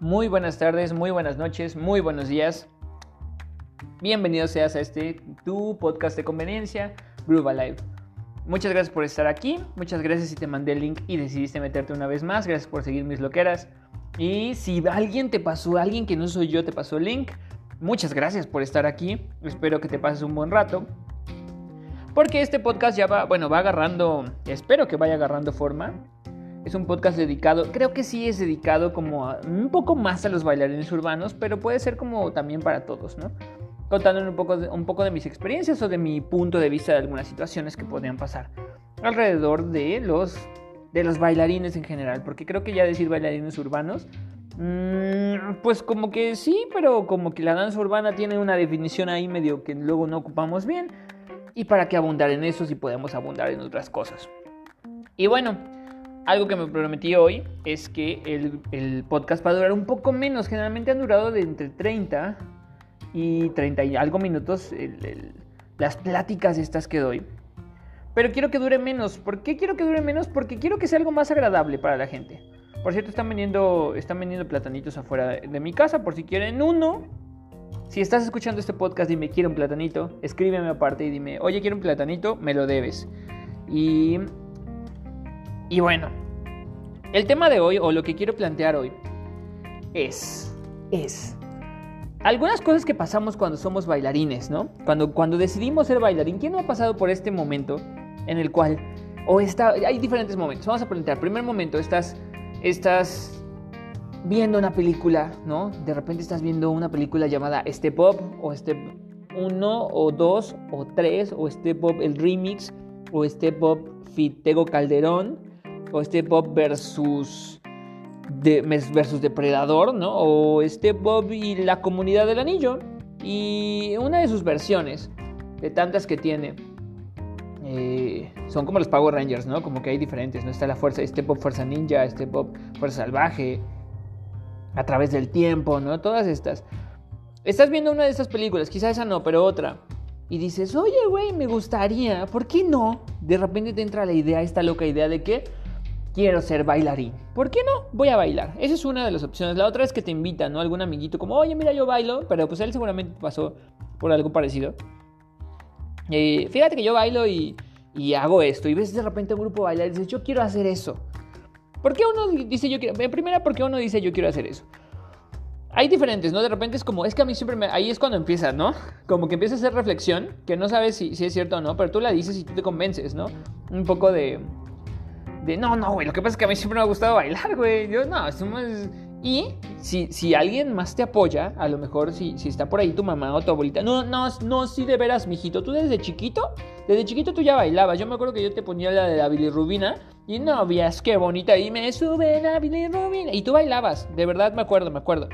Muy buenas tardes, muy buenas noches, muy buenos días. Bienvenido seas a este tu podcast de conveniencia, Groove Alive. Muchas gracias por estar aquí, muchas gracias si te mandé el link y decidiste meterte una vez más, gracias por seguir mis loqueras. Y si alguien te pasó, alguien que no soy yo te pasó el link, muchas gracias por estar aquí, espero que te pases un buen rato. Porque este podcast ya va, bueno, va agarrando, espero que vaya agarrando forma. Es un podcast dedicado, creo que sí es dedicado como un poco más a los bailarines urbanos, pero puede ser como también para todos, ¿no? Contando un poco, de, un poco de mis experiencias o de mi punto de vista de algunas situaciones que podrían pasar alrededor de los, de los bailarines en general, porque creo que ya decir bailarines urbanos, mmm, pues como que sí, pero como que la danza urbana tiene una definición ahí medio que luego no ocupamos bien, y para qué abundar en eso si podemos abundar en otras cosas. Y bueno, algo que me prometí hoy es que el, el, podcast va a durar un poco menos. Generalmente han durado de entre 30 y 30 y algo minutos las pláticas estas que doy. Pero quiero que dure menos. ¿Por qué quiero que dure menos? Porque quiero que sea algo más agradable para la gente. Por cierto, están vendiendo, están vendiendo platanitos afuera de, de mi casa por si quieren uno. Si estás escuchando este podcast y me quiero un platanito, escríbeme aparte y dime, oye, quiero un platanito, me lo debes. Y y bueno, el tema de hoy, o lo que quiero plantear hoy, es, es, algunas cosas que pasamos cuando somos bailarines, ¿no? Cuando, cuando decidimos ser bailarín, ¿quién no ha pasado por este momento en el cual, o está, hay diferentes momentos, vamos a plantear, primer momento, estás, estás viendo una película, ¿no? De repente estás viendo una película llamada Step Up, o Step 1, o 2, o 3, o Step Up el remix, o Step Up Fitego Calderón, o Step Up versus, de, versus Depredador, ¿no? O Step Up y la comunidad del anillo. Y una de sus versiones, de tantas que tiene, eh, son como los Power Rangers, ¿no? Como que hay diferentes, ¿no? Está la fuerza, Step Up Fuerza Ninja, Step Up Fuerza Salvaje, a través del tiempo, ¿no? Todas estas. Estás viendo una de estas películas, quizá esa no, pero otra. Y dices, oye, güey, me gustaría, ¿por qué no? De repente te entra la idea, esta loca idea de que quiero ser bailarín. ¿Por qué no? Voy a bailar. Esa es una de las opciones. La otra es que te invitan, ¿no? Algún amiguito como, oye, mira, yo bailo, pero pues él seguramente pasó por algo parecido. Eh, fíjate que yo bailo y, hago esto. Y ves de repente un grupo bailar y dices, yo quiero hacer eso. ¿Por qué uno dice yo quiero? En primera, ¿por qué uno dice yo quiero hacer eso? Hay diferentes, ¿no? De repente es como, es que a mí siempre me... Ahí es cuando empieza, ¿no? Como que empieza a hacer reflexión, que no sabes si, si es cierto o no, pero tú la dices y tú te convences, ¿no? Un poco de no, no, güey, lo que pasa es que a mí siempre me ha gustado bailar, güey. Yo, no, es. Y si, si alguien más te apoya, a lo mejor si, si está por ahí tu mamá o tu abuelita, no, no, no, sí de veras, mijito, tú desde chiquito, desde chiquito tú ya bailabas. Yo me acuerdo que yo te ponía la de la bilirrubina y no veas qué bonita y me sube la bilirrubina y tú bailabas, de verdad me acuerdo, me acuerdo.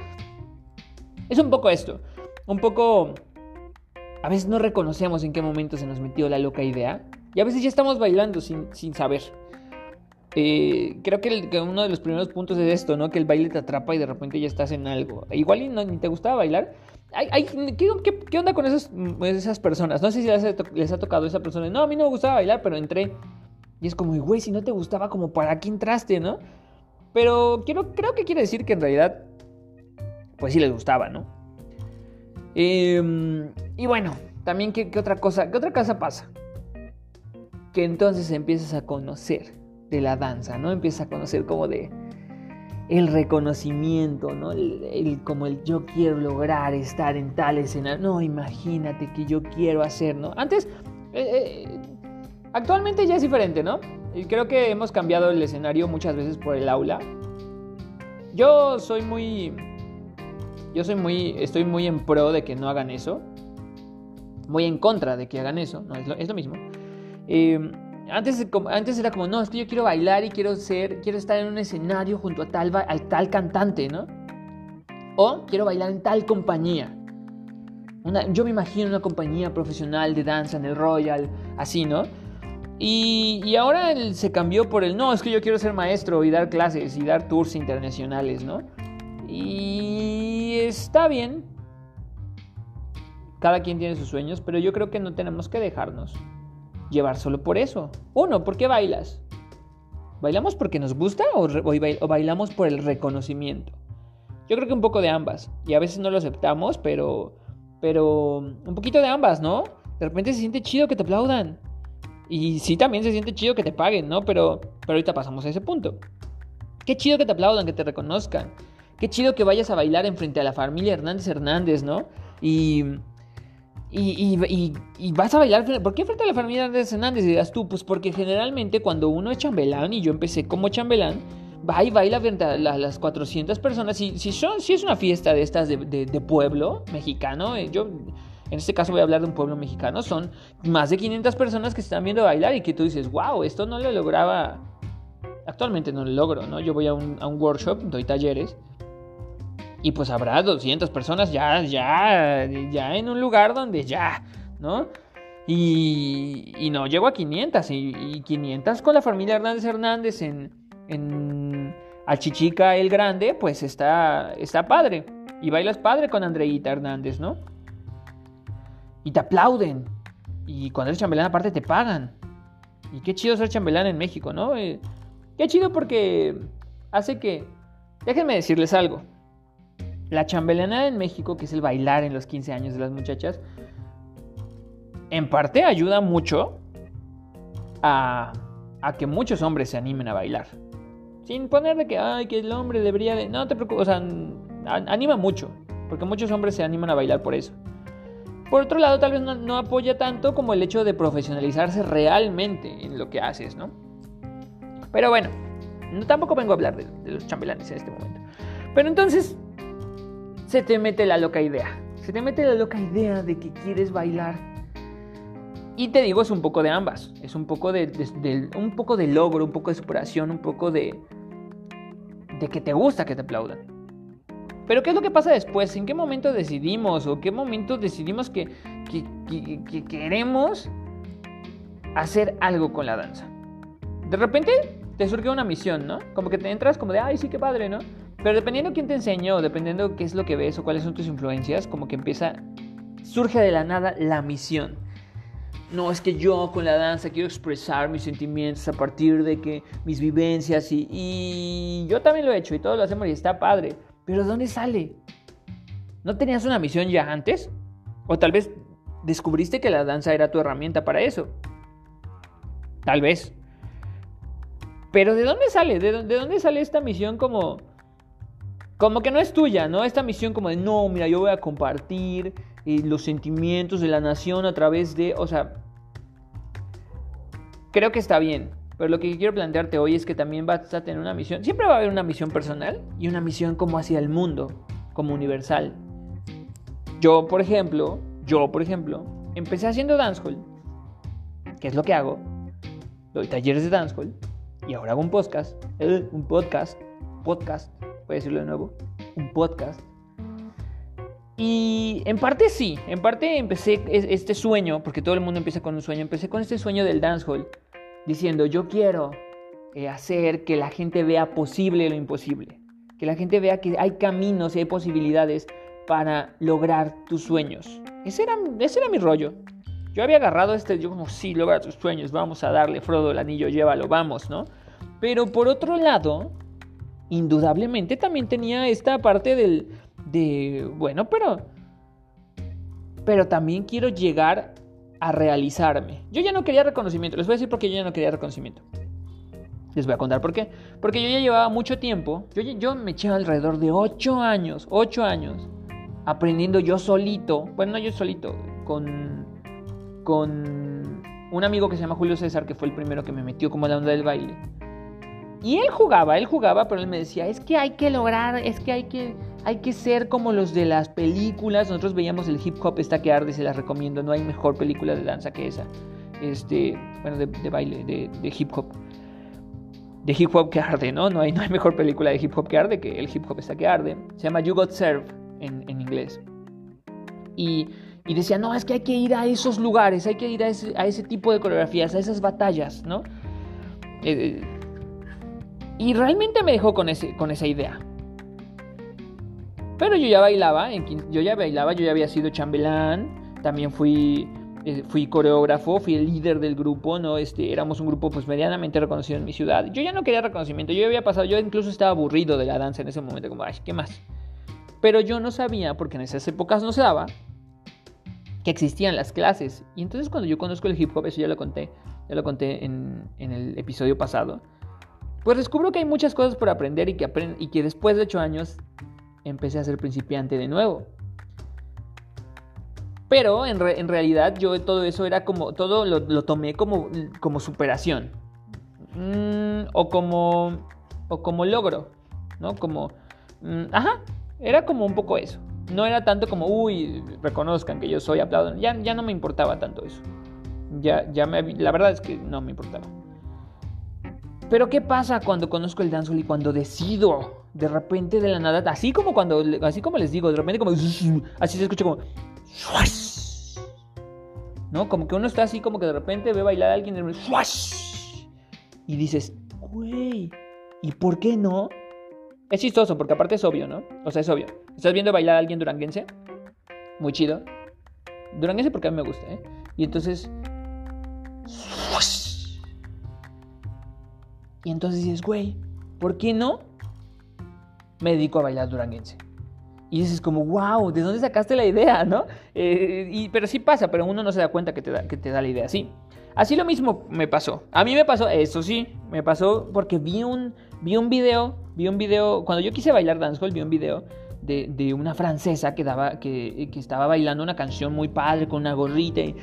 Es un poco esto, un poco... A veces no reconocemos en qué momento se nos metió la loca idea y a veces ya estamos bailando sin, sin saber. Eh, creo que, uno de los primeros puntos es esto, ¿no? Que el baile te atrapa y de repente ya estás en algo. Igual y no, ni te gustaba bailar. ¿qué, onda con esas, personas? No sé si les ha, tocado a esa persona. No, a mí no me gustaba bailar, pero entré. Y es como, güey, si no te gustaba, como para qué entraste, ¿no? Pero creo que quiere decir que en realidad, pues sí les gustaba, ¿no? Eh, y bueno, también, ¿qué, ¿qué, otra cosa? ¿Qué otra cosa pasa? Que entonces empiezas a conocer de la danza, ¿no? Empieza a conocer como de el reconocimiento, ¿no? El, como el yo quiero lograr estar en tal escena. No, imagínate que yo quiero hacer, ¿no? Antes, eh, eh, actualmente ya es diferente, ¿no? Y creo que hemos cambiado el escenario muchas veces por el aula. Yo soy muy, yo soy muy, estoy muy en pro de que no hagan eso. Muy en contra de que hagan eso, no es lo, es lo mismo. Eh, antes, antes era como, no, es que yo quiero bailar y quiero ser, quiero estar en un escenario junto a tal, tal cantante, ¿no? O quiero bailar en tal compañía. Una, yo me imagino una compañía profesional de danza en el Royal, así, ¿no? Y, y ahora se cambió por el, no, es que yo quiero ser maestro y dar clases y dar tours internacionales, ¿no? Y está bien. Cada quien tiene sus sueños, pero yo creo que no tenemos que dejarnos llevar solo por eso. Uno, ¿por qué bailas? ¿Bailamos porque nos gusta o, bailamos por el reconocimiento? Yo creo que un poco de ambas. Y a veces no lo aceptamos, pero. Pero. Un poquito de ambas, ¿no? De repente se siente chido que te aplaudan. Y sí, también se siente chido que te paguen, ¿no? Pero, pero ahorita pasamos a ese punto. Qué chido que te aplaudan, que te reconozcan. Qué chido que vayas a bailar enfrente a la familia Hernández Hernández, ¿no? Y. Y, y, y, vas a bailar. ¿Por qué frente a la familia Hernández Hernández? Dirás tú, pues porque generalmente cuando uno es chambelán, y yo empecé como chambelán, va y baila frente a las 400 personas. Si, si, son, si es una fiesta de estas de, de, pueblo mexicano, eh, yo en este caso voy a hablar de un pueblo mexicano, son más de 500 personas que están viendo bailar y que tú dices, wow, esto no lo lograba. Actualmente no lo logro, ¿no? Yo voy a un, a un workshop, doy talleres y pues habrá 200 personas ya, ya, ya en un lugar donde ya, ¿no? Y, y no llego a 500, y, 500 con la familia Hernández Hernández en, en Achichica el Grande, pues está, está padre. Y bailas padre con Andreita Hernández, ¿no? Y te aplauden. Y cuando eres chambelán aparte te pagan. Y qué chido ser chambelán en México, ¿no? Eh, qué chido porque hace que... Déjenme decirles algo. La chambelana en México, que es el bailar en los 15 años de las muchachas, en parte ayuda mucho a, que muchos hombres se animen a bailar. Sin poner de que, ay, que el hombre debería de... No te preocupes, o sea, anima mucho, porque muchos hombres se animan a bailar por eso. Por otro lado, tal vez no, apoya tanto como el hecho de profesionalizarse realmente en lo que haces, ¿no? Pero bueno, no, tampoco vengo a hablar de, de los chambelanes en este momento. Pero entonces, se te mete la loca idea. Se te mete la loca idea de que quieres bailar. Y te digo, es un poco de ambas. Es un poco de, un poco de logro, un poco de superación, un poco de, de que te gusta que te aplaudan. Pero ¿qué es lo que pasa después? ¿En qué momento decidimos o qué momento decidimos que, que queremos hacer algo con la danza? De repente te surge una misión, ¿no? Como que te entras como de, ay, sí, qué padre, ¿no? Pero dependiendo quién te enseñó, dependiendo qué es lo que ves o cuáles son tus influencias, como que empieza, surge de la nada la misión. No, es que yo con la danza quiero expresar mis sentimientos a partir de que mis vivencias y, y yo también lo he hecho y todos lo hacemos y está padre. Pero ¿de dónde sale? ¿No tenías una misión ya antes? O tal vez descubriste que la danza era tu herramienta para eso. Tal vez. Pero ¿de dónde sale? ¿De, dónde sale esta misión como como que no es tuya, ¿no? Esta misión como de, no, mira, yo voy a compartir eh, los sentimientos de la nación a través de, o sea, creo que está bien, pero lo que quiero plantearte hoy es que también vas a tener una misión, siempre va a haber una misión personal y una misión como hacia el mundo, como universal. Yo, por ejemplo, yo, por ejemplo, empecé haciendo dancehall, que es lo que hago, doy talleres de dancehall y ahora hago un podcast, eh, un podcast, podcast voy a decirlo de nuevo, un podcast. Y en parte sí, en parte empecé este sueño, porque todo el mundo empieza con un sueño, empecé con este sueño del dancehall, diciendo yo quiero eh, hacer que la gente vea posible lo imposible, que la gente vea que hay caminos y hay posibilidades para lograr tus sueños. Ese era, ese era mi rollo. Yo había agarrado este, yo como, sí, logra tus sueños, vamos a darle, Frodo, el anillo, llévalo, vamos, ¿no? Pero por otro lado, indudablemente también tenía esta parte del, de, bueno, pero, pero también quiero llegar a realizarme. Yo ya no quería reconocimiento, les voy a decir por qué yo ya no quería reconocimiento. Les voy a contar por qué. Porque yo ya llevaba mucho tiempo, yo, yo me eché alrededor de 8 años, 8 años, aprendiendo yo solito, bueno, no yo solito, con, con un amigo que se llama Julio César, que fue el primero que me metió como a la onda del baile. Y él jugaba, él jugaba, pero él me decía, es que hay que lograr, es que hay que, hay que ser como los de las películas. Nosotros veíamos el hip hop está que arde, se las recomiendo, no hay mejor película de danza que esa. Este, bueno, de, baile, de, hip hop. De hip hop que arde, ¿no? No hay, no hay mejor película de hip hop que arde que el hip hop está que arde. Se llama You Got Served en, inglés. Y, decía, no, es que hay que ir a esos lugares, hay que ir a ese, a ese tipo de coreografías, a esas batallas, ¿no? Eh, y realmente me dejó con, ese, con esa idea. Pero yo ya bailaba, yo ya bailaba, yo ya había sido chambelán, también fui, eh, fui coreógrafo, fui el líder del grupo, ¿no? Este, éramos un grupo pues medianamente reconocido en mi ciudad. Yo ya no quería reconocimiento, yo había pasado, yo incluso estaba aburrido de la danza en ese momento, como, ay, ¿qué más? Pero yo no sabía, porque en esas épocas no se daba, que existían las clases. Y entonces cuando yo conozco el hip hop, eso ya lo conté, ya lo conté en, el episodio pasado, pues descubro que hay muchas cosas por aprender y que, y que después de ocho años empecé a ser principiante de nuevo. Pero en, realidad yo todo eso era como, todo lo, tomé como, como superación. Mm, o como, o como logro, ¿no? Como, mm, ajá, era como un poco eso. No era tanto como, uy, reconozcan que yo soy aplaudo. Ya, ya no me importaba tanto eso. Ya, ya me, la verdad es que no me importaba. Pero ¿qué pasa cuando conozco el dancehall y cuando decido de repente de la nada, así como cuando, así como les digo, de repente como, así se escucha como, ¿no? Como que uno está así como que de repente ve bailar a alguien y dices, güey, ¿y por qué no? Es chistoso porque aparte es obvio, ¿no? O sea, es obvio. ¿Estás viendo bailar a alguien duranguense? Muy chido. Duranguense porque a mí me gusta, ¿eh? Y entonces... Y entonces dices, güey, ¿por qué no? Me dedico a bailar duranguense. Y dices como, wow, ¿de dónde sacaste la idea, no? Eh, pero sí pasa, pero uno no se da cuenta que te da, que te da la idea así. Así lo mismo me pasó. A mí me pasó, eso sí, me pasó porque vi un, vi un video, vi un video, cuando yo quise bailar dancehall, vi un video de, de, una francesa que, daba, que, que, estaba bailando una canción muy padre con una gorrita y,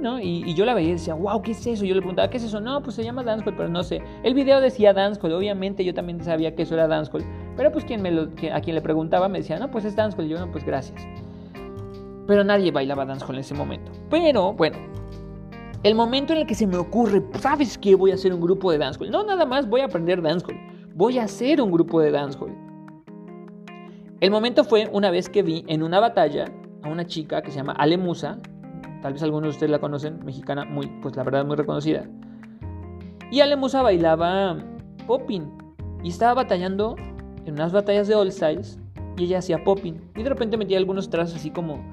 ¿no? y, yo la veía y decía, wow, ¿qué es eso? Yo le preguntaba, ¿qué es eso? No, pues se llama dancehall, pero no sé. El video decía dancehall, obviamente yo también sabía que eso era dancehall, pero pues quien me lo, a quien le preguntaba me decía, no, pues es dancehall, y yo no, pues gracias. Pero nadie bailaba dancehall en ese momento. Pero bueno, el momento en el que se me ocurre, ¿sabes qué? Voy a hacer un grupo de dancehall. No, nada más voy a aprender dancehall. Voy a hacer un grupo de dancehall. El momento fue una vez que vi en una batalla a una chica que se llama Ale Musa, tal vez algunos de ustedes la conocen, mexicana, muy, pues la verdad muy reconocida. Y Ale Musa bailaba popping y estaba batallando en unas batallas de All Styles y ella hacía popping y de repente metía algunos trazos así como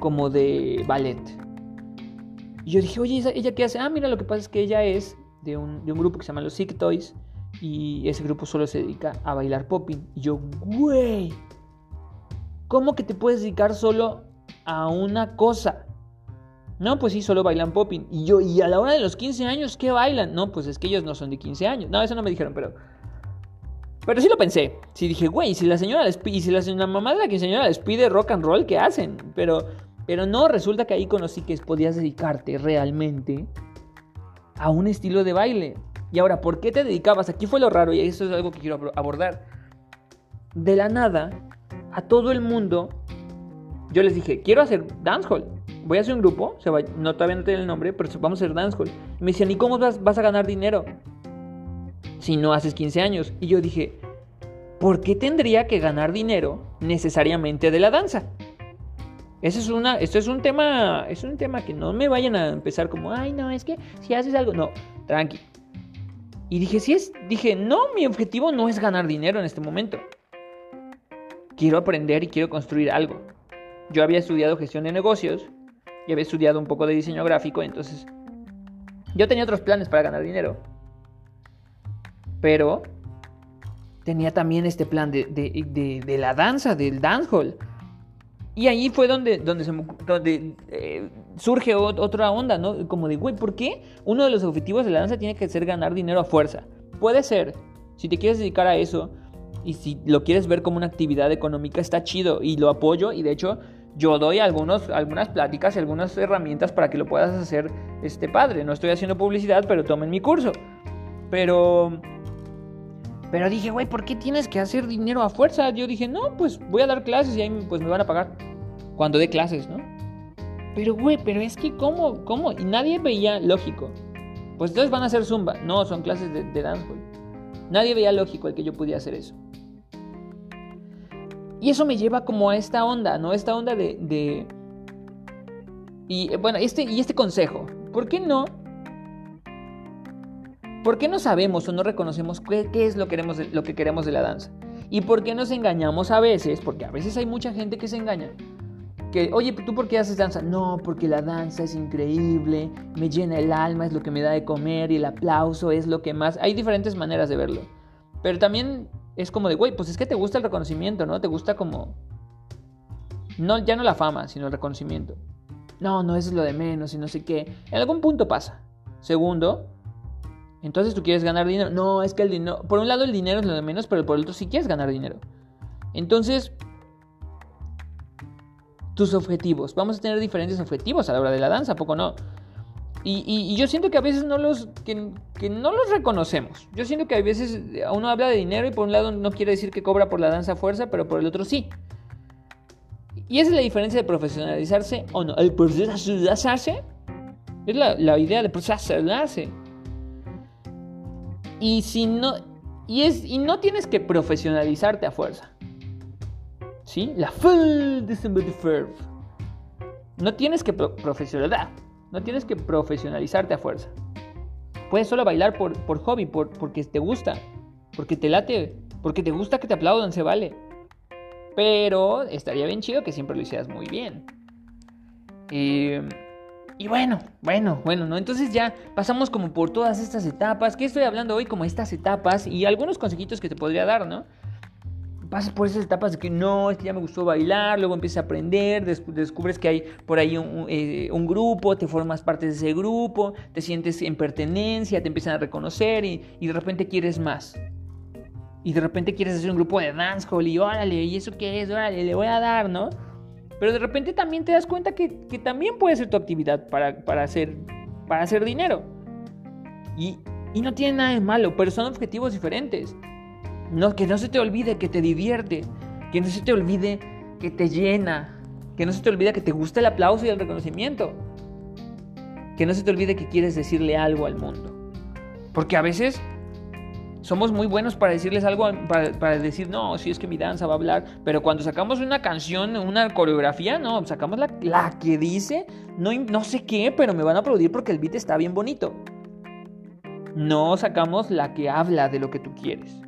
como de ballet. Y yo dije, oye, ¿ella qué hace? Ah, mira, lo que pasa es que ella es de un, grupo que se llama Los Sick Toys. Y ese grupo solo se dedica a bailar popping. Y yo, güey, ¿cómo que te puedes dedicar solo a una cosa? No, pues sí, solo bailan popping. Y yo, ¿y a la hora de los 15 años qué bailan? No, pues es que ellos no son de 15 años. No, eso no me dijeron, pero. Pero sí lo pensé. Sí dije, güey, si la señora les pide, si la, la mamá de la quinceañera les pide rock and roll, ¿qué hacen? Pero pero no, resulta que ahí conocí que podías dedicarte realmente a un estilo de baile. Y ahora, ¿por qué te dedicabas? Aquí fue lo raro y eso es algo que quiero abordar. De la nada, a todo el mundo, yo les dije, quiero hacer dancehall. Voy a hacer un grupo, se va, no todavía no tiene el nombre, pero vamos a hacer dancehall. Me decían, ¿y cómo vas, vas a ganar dinero si no haces 15 años? Y yo dije, ¿por qué tendría que ganar dinero necesariamente de la danza? Eso es una, esto es un tema, es un tema que no me vayan a empezar como, ay, no, es que si haces algo, no, tranqui. Y dije, si es, dije, no, mi objetivo no es ganar dinero en este momento. Quiero aprender y quiero construir algo. Yo había estudiado gestión de negocios y había estudiado un poco de diseño gráfico, entonces yo tenía otros planes para ganar dinero. Pero tenía también este plan de, de, de la danza, del dancehall. Y ahí fue donde, donde eh, surge otra onda, ¿no? Como de, güey, ¿por qué uno de los objetivos de la danza tiene que ser ganar dinero a fuerza? Puede ser, si te quieres dedicar a eso y si lo quieres ver como una actividad económica, está chido y lo apoyo y de hecho yo doy algunos, algunas pláticas y algunas herramientas para que lo puedas hacer este padre. No estoy haciendo publicidad, pero tomen mi curso. Pero... Pero dije, güey, ¿por qué tienes que hacer dinero a fuerza? Yo dije, no, pues voy a dar clases y ahí pues me van a pagar cuando dé clases, ¿no? Pero, güey, pero es que, ¿cómo? ¿Cómo? Y nadie veía lógico. Pues entonces van a hacer zumba. No, son clases de, de dancehall. Nadie veía lógico el que yo pudiera hacer eso. Y eso me lleva como a esta onda, ¿no? Esta onda de... de... Y bueno, este, y este consejo. ¿Por qué no? ¿Por qué no sabemos o no reconocemos qué, qué es lo, queremos, lo que queremos de la danza? ¿Y por qué nos engañamos a veces? Porque a veces hay mucha gente que se engaña que, oye, ¿tú por qué haces danza? No, porque la danza es increíble, me llena el alma, es lo que me da de comer y el aplauso es lo que más... Hay diferentes maneras de verlo. Pero también es como de, güey, pues es que te gusta el reconocimiento, ¿no? Te gusta como... No, ya no la fama, sino el reconocimiento. No, no, eso es lo de menos y no sé qué. En algún punto pasa. Segundo, entonces tú quieres ganar dinero. No, es que el dinero... Por un lado el dinero es lo de menos, pero por el otro sí quieres ganar dinero. Entonces, tus objetivos. Vamos a tener diferentes objetivos a la hora de la danza, poco no? Y, yo siento que a veces no los, que, no los reconocemos. Yo siento que a veces uno habla de dinero y por un lado no quiere decir que cobra por la danza fuerza, pero por el otro sí. Y esa es la diferencia de profesionalizarse o no. El profesionalizarse es la, idea de profesionalizarse. Y si no, y, es, y no tienes que profesionalizarte a fuerza. ¿Sí? La full de No tienes que profesionalizar no tienes que profesionalizarte a fuerza. Puedes solo bailar por, por hobby, por, porque te gusta, porque te late, porque te gusta que te aplaudan, se vale. Pero estaría bien chido que siempre lo hicieras muy bien. y bueno, bueno, bueno, ¿no? Entonces ya pasamos como por todas estas etapas. ¿Qué estoy hablando hoy? Como estas etapas y algunos consejitos que te podría dar, ¿no? Pasas por esas etapas de que no, es ya me gustó bailar, luego empiezas a aprender, descubres que hay por ahí eh, un, grupo, te formas parte de ese grupo, te sientes en pertenencia, te empiezan a reconocer y, de repente quieres más. Y de repente quieres hacer un grupo de dancehall y órale, ¿y eso qué es? Órale, le voy a dar, ¿no? Pero de repente también te das cuenta que, también puede ser tu actividad para, para, hacer, para hacer dinero. Y, y no tiene nada de malo, pero son objetivos diferentes. No, que no se te olvide que te divierte, que no se te olvide que te llena, que no se te olvide que te gusta el aplauso y el reconocimiento, que no se te olvide que quieres decirle algo al mundo. Porque a veces somos muy buenos para decirles algo, para, decir, no, si es que mi danza va a hablar, pero cuando sacamos una canción, una coreografía, no, sacamos la, la que dice, no, no sé qué, pero me van a aplaudir porque el beat está bien bonito. No sacamos la que habla de lo que tú quieres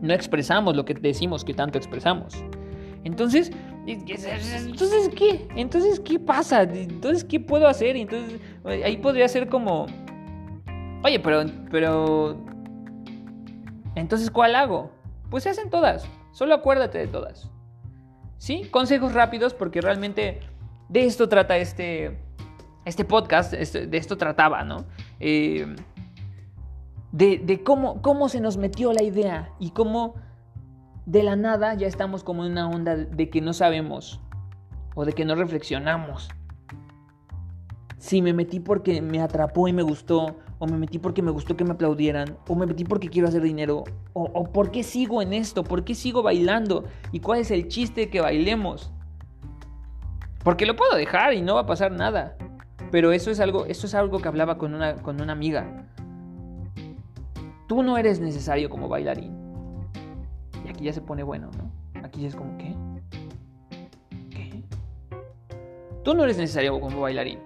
no expresamos lo que decimos que tanto expresamos. Entonces, entonces ¿qué? Entonces, ¿qué pasa? Entonces, ¿qué puedo hacer? Entonces, ahí podría ser como, oye, pero, pero, entonces, ¿cuál hago? Pues se hacen todas, solo acuérdate de todas. ¿Sí? Consejos rápidos porque realmente de esto trata este, este podcast, este, de esto trataba, ¿no? Eh, de, cómo, cómo se nos metió la idea y cómo de la nada ya estamos como en una onda de que no sabemos o de que no reflexionamos. Si me metí porque me atrapó y me gustó, o me metí porque me gustó que me aplaudieran, o me metí porque quiero hacer dinero, o, o por qué sigo en esto, por qué sigo bailando y cuál es el chiste que bailemos. Porque lo puedo dejar y no va a pasar nada. Pero eso es algo, eso es algo que hablaba con una, con una amiga. Tú no eres necesario como bailarín. Y aquí ya se pone bueno, ¿no? Aquí es como, ¿qué? ¿Qué? Tú no eres necesario como bailarín.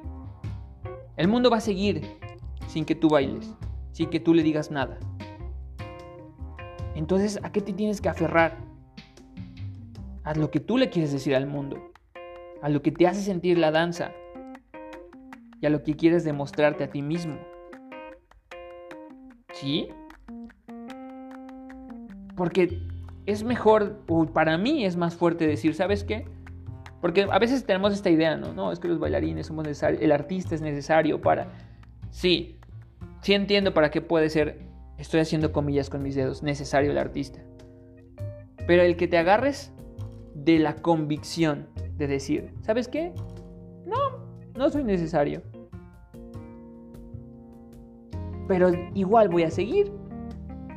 El mundo va a seguir sin que tú bailes, sin que tú le digas nada. Entonces, ¿a qué te tienes que aferrar? A lo que tú le quieres decir al mundo, a lo que te hace sentir la danza y a lo que quieres demostrarte a ti mismo. ¿Sí? Porque es mejor, o para mí es más fuerte decir, ¿sabes qué? Porque a veces tenemos esta idea, ¿no? No, es que los bailarines somos necesarios, el artista es necesario para... Sí, sí entiendo para qué puede ser, estoy haciendo comillas con mis dedos, necesario el artista. Pero el que te agarres de la convicción de decir, ¿sabes qué? No, no soy necesario. Pero igual voy a seguir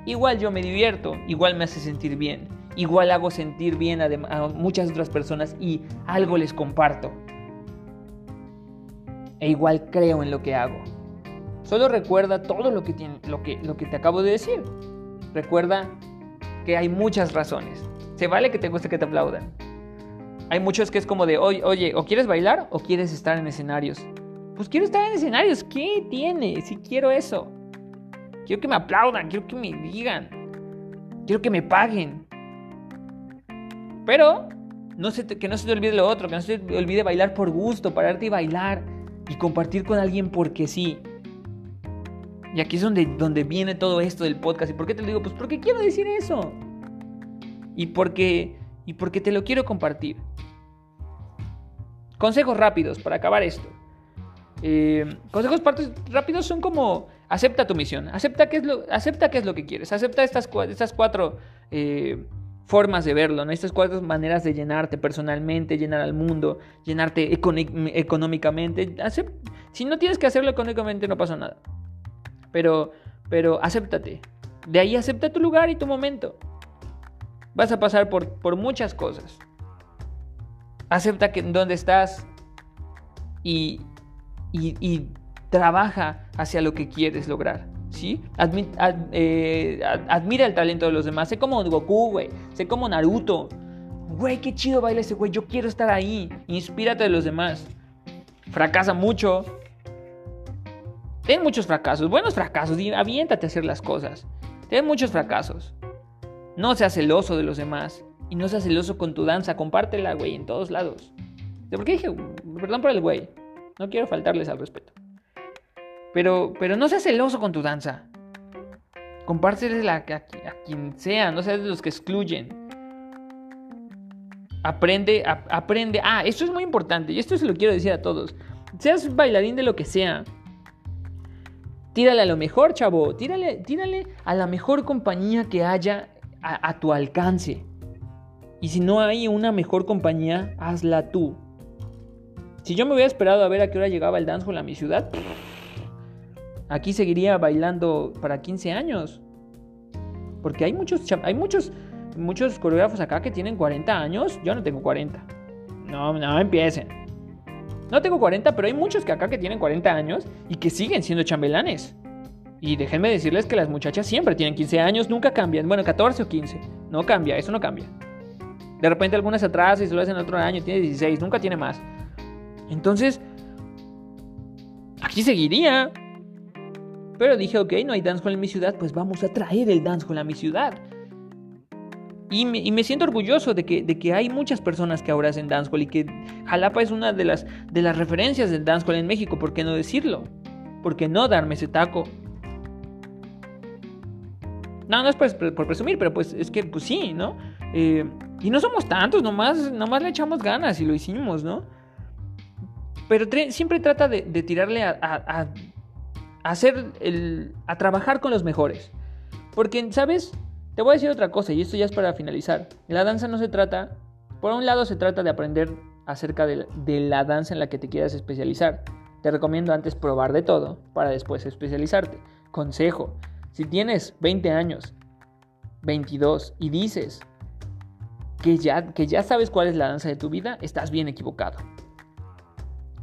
igual yo me divierto, igual me hace sentir bien, igual hago sentir bien a, muchas otras personas y algo les comparto. E igual creo en lo que hago. Solo recuerda todo lo que, tiene, lo que, lo que te acabo de decir. Recuerda que hay muchas razones. Se vale que te guste que te aplaudan. Hay muchos que es como de, oye, oye, o quieres bailar o quieres estar en escenarios. Pues quiero estar en escenarios. ¿Qué tiene? Si quiero eso. Quiero que me aplaudan, quiero que me digan, quiero que me paguen. Pero que no se te olvide lo otro, que no se te olvide bailar por gusto, pararte y bailar y compartir con alguien porque sí. Y aquí es donde, donde viene todo esto del podcast. ¿Y por qué te lo digo? Pues porque quiero decir eso. y porque, y porque te lo quiero compartir. Consejos rápidos para acabar esto. Eh, consejos rápidos son como acepta tu misión, acepta qué es lo, acepta es lo que quieres, acepta estas, estas cuatro eh, formas de verlo, ¿no? estas cuatro maneras de llenarte personalmente, llenar al mundo, llenarte económicamente. si no tienes que hacerlo económicamente no pasa nada, pero, pero acéptate. De ahí acepta tu lugar y tu momento. Vas a pasar por, por muchas cosas. Acepta que dónde estás y, y, trabaja hacia lo que quieres lograr. ¿Sí? Eh, admira el talento de los demás. Sé como Goku, güey. Sé como Naruto. Güey, qué chido baila ese güey. Yo quiero estar ahí. Inspírate de los demás. Fracasa mucho. Ten muchos fracasos. Buenos fracasos. Aviéntate a hacer las cosas. Ten muchos fracasos. No seas celoso de los demás. Y no seas celoso con tu danza. Compártela, güey, en todos lados. ¿De por qué dije? Perdón por el güey. No quiero faltarles al respeto. Pero, pero no seas celoso con tu danza. Compártela a, a, quien sea, no seas de los que excluyen. Aprende, aprende. Ah, esto es muy importante y esto se lo quiero decir a todos. Seas bailarín de lo que sea. Tírale a lo mejor, chavo. Tírale, tírale a la mejor compañía que haya a, a tu alcance. Y si no hay una mejor compañía, hazla tú. Si yo me hubiera esperado a ver a qué hora llegaba el dancehall a mi ciudad, aquí seguiría bailando para 15 años. Porque hay muchos, hay muchos, muchos coreógrafos acá que tienen 40 años. Yo no tengo 40. No, no empiecen. No tengo 40, pero hay muchos que acá que tienen 40 años y que siguen siendo chambelanes. Y déjenme decirles que las muchachas siempre tienen 15 años, nunca cambian. Bueno, 14 o 15. No cambia, eso no cambia. De repente algunas atrás y se lo hacen otro año, tiene 16, nunca tiene más. Entonces, aquí seguiría. Pero dije, ok, no hay dancehall en mi ciudad, pues vamos a traer el dancehall a mi ciudad. Y me, siento orgulloso de que, de que, hay muchas personas que ahora hacen dancehall y que Jalapa es una de las, de las referencias del dancehall en México, ¿por qué no decirlo? ¿Por qué no darme ese taco? No, no es por, presumir, pero pues es que pues sí, ¿no? Eh, y no somos tantos, nomás, nomás le echamos ganas y lo hicimos, ¿no? Pero siempre trata de, tirarle a, hacer el, a trabajar con los mejores. Porque, ¿sabes? Te voy a decir otra cosa y esto ya es para finalizar. La danza no se trata, por un lado se trata de aprender acerca de, de la danza en la que te quieras especializar. Te recomiendo antes probar de todo para después especializarte. Consejo, si tienes 20 años, 22 y dices que ya, que ya sabes cuál es la danza de tu vida, estás bien equivocado.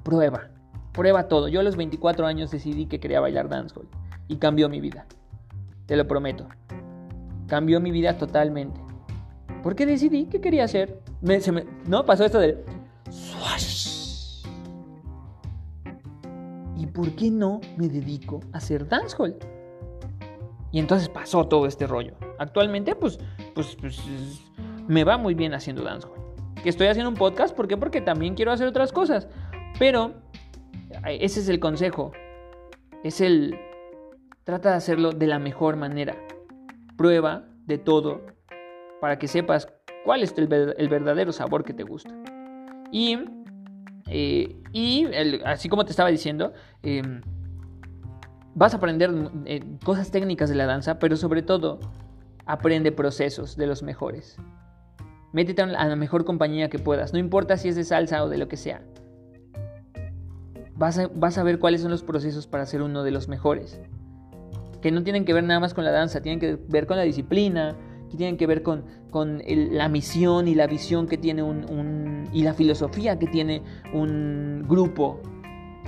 Prueba, prueba todo. Yo a los 24 años decidí que quería bailar dancehall y cambió mi vida. Te lo prometo. Cambió mi vida totalmente. Porque decidí que quería hacer. no, pasó esto de... ¿Y por qué no me dedico a hacer dancehall? Y entonces pasó todo este rollo. Actualmente, pues, pues, pues me va muy bien haciendo dancehall. Que estoy haciendo un podcast, ¿por qué? Porque también quiero hacer otras cosas. Pero ese es el consejo. Es el... Trata de hacerlo de la mejor manera. Prueba de todo para que sepas cuál es el, verdadero sabor que te gusta. Y, eh, y así como te estaba diciendo, em, vas a aprender eh, cosas técnicas de la danza, pero sobre todo aprende procesos de los mejores. Métete a la mejor compañía que puedas, no importa si es de salsa o de lo que sea. Vas a, ver cuáles son los procesos para ser uno de los mejores. Que no tienen que ver nada más con la danza, tienen que ver con la disciplina, que tienen que ver con, con la misión y la visión que tiene un, y la filosofía que tiene un grupo.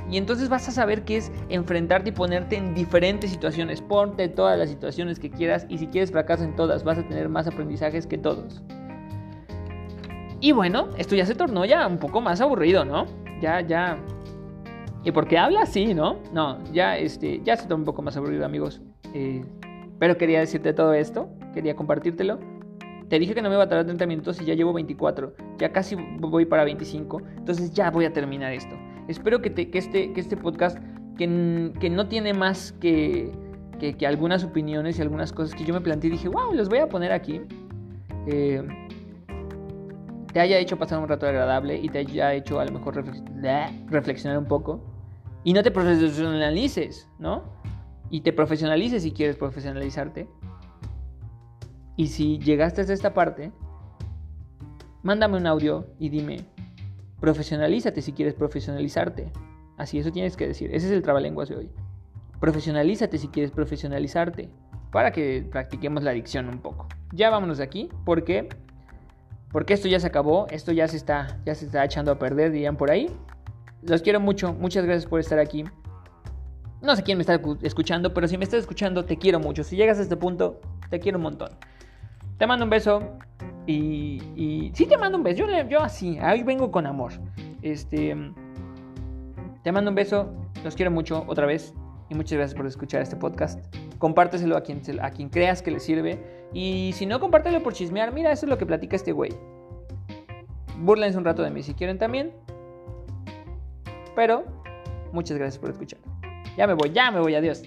Y entonces vas a saber qué es enfrentarte y ponerte en diferentes situaciones. Ponte todas las situaciones que quieras y si quieres fracaso en todas, vas a tener más aprendizajes que todos. Y bueno, esto ya se tornó ya un poco más aburrido, ¿no? Ya, ya. ¿Y por qué habla así, no? No, ya, este, ya se tornó un poco más aburrido, amigos. Eh, pero quería decirte todo esto, quería compartírtelo. Te dije que no me iba a tardar 30 minutos y ya llevo 24. Ya casi voy para 25. Entonces ya voy a terminar esto. Espero que, te, que, este, que este podcast, que, que no tiene más que, que, algunas opiniones y algunas cosas que yo me planteé, dije, wow, los voy a poner aquí eh, te haya hecho pasar un rato agradable y te haya hecho a lo mejor reflexionar un poco. Y no te profesionalices, ¿no? Y te profesionalices si quieres profesionalizarte. Y si llegaste hasta esta parte, mándame un audio y dime, profesionalízate si quieres profesionalizarte. Así, eso tienes que decir. Ese es el trabalenguas de hoy. Profesionalízate si quieres profesionalizarte. Para que practiquemos la adicción un poco. Ya vámonos de aquí. porque Porque esto ya se acabó. Esto ya se está, ya se está echando a perder, dirían por ahí. Los quiero mucho. Muchas gracias por estar aquí. No sé quién me está escuchando, pero si me estás escuchando, te quiero mucho. Si llegas a este punto, te quiero un montón. Te mando un beso. Y, y sí te mando un beso. Yo, yo así, ahí vengo con amor. Este. Te mando un beso. Los quiero mucho otra vez. Y muchas gracias por escuchar este podcast. Compárteselo a quien, a quien creas que le sirve. Y si no, compártelo por chismear. Mira, eso es lo que platica este güey. Burlense un rato de mí si quieren también. Pero, muchas gracias por escuchar. Ya me voy, ya me voy, adiós.